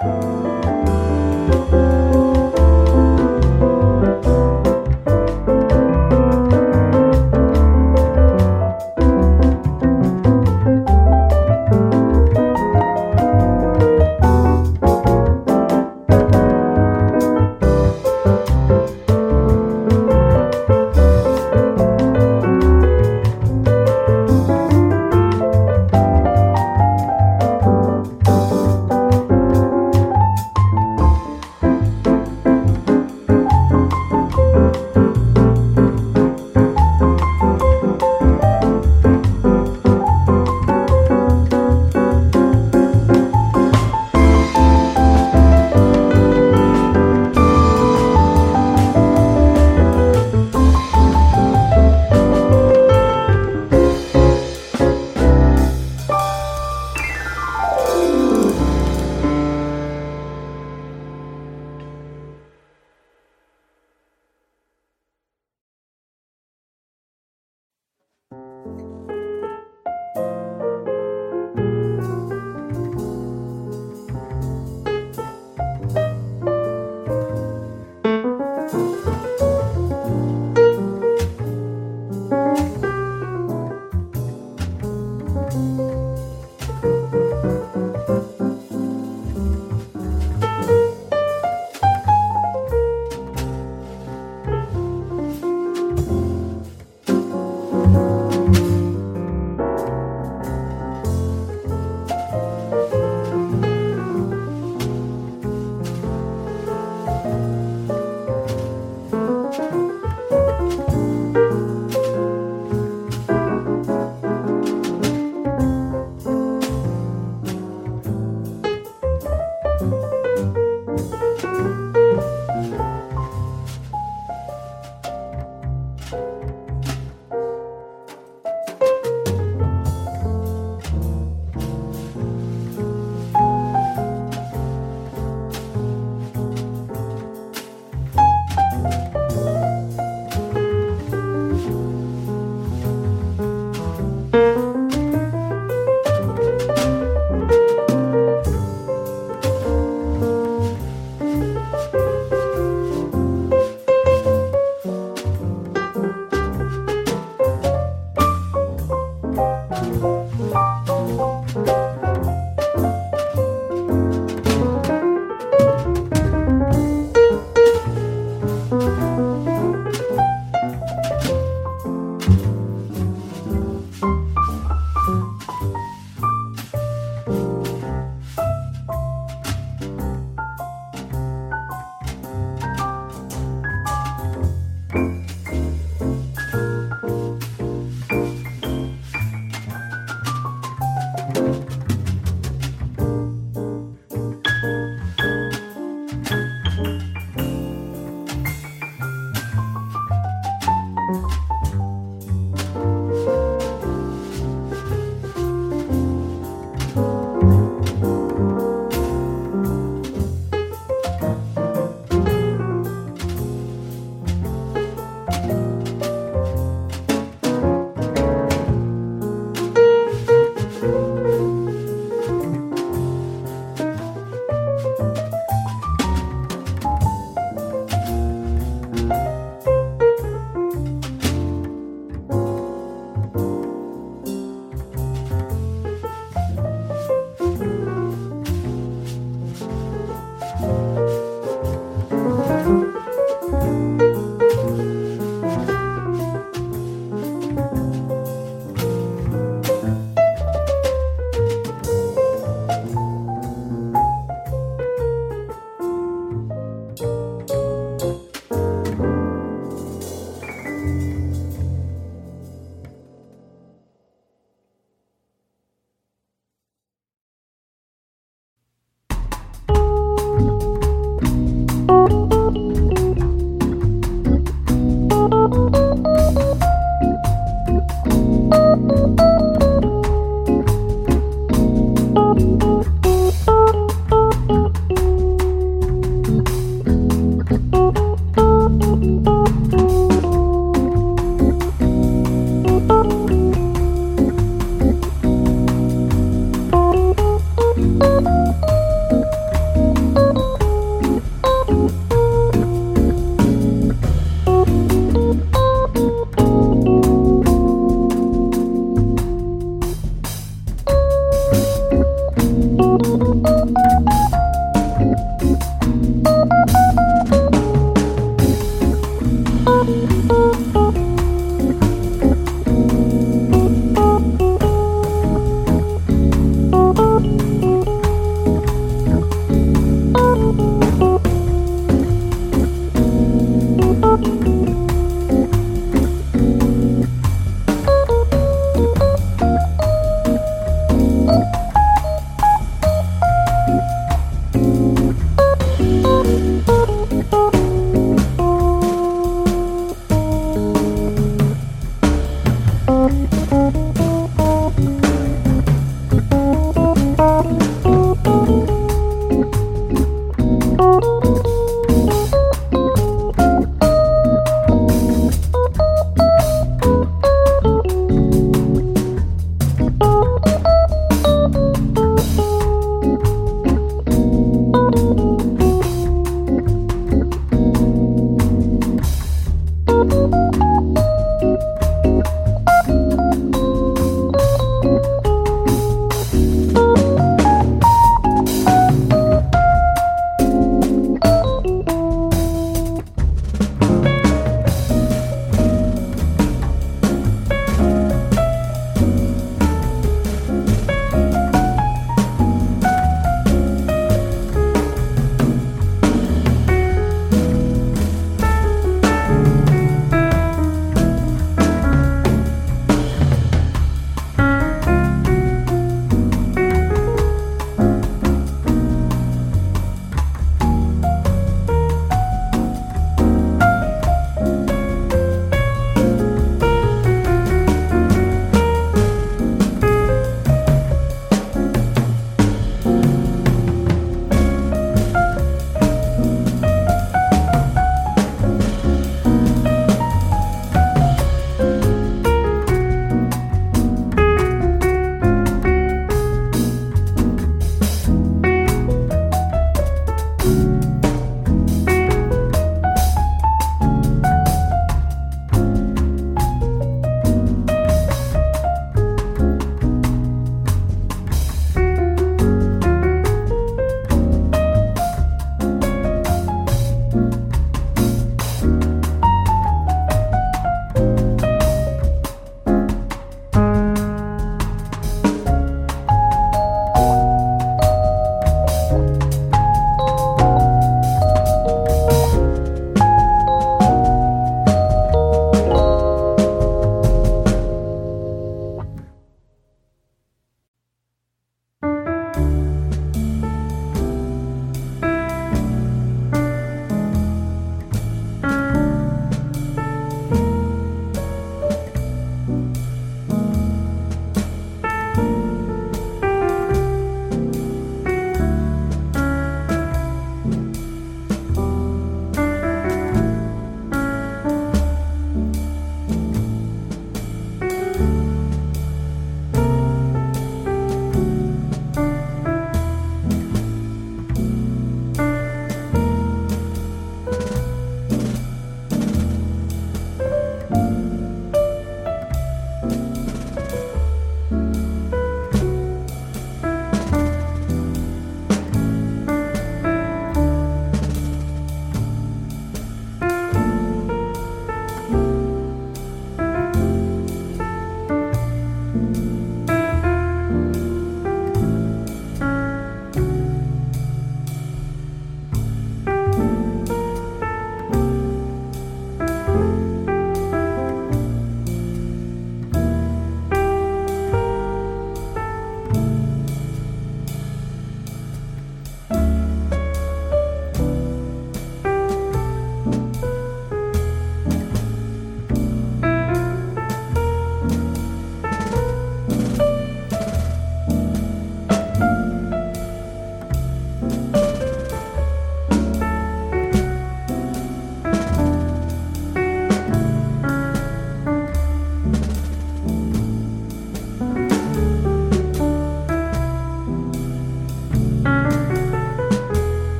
Bye.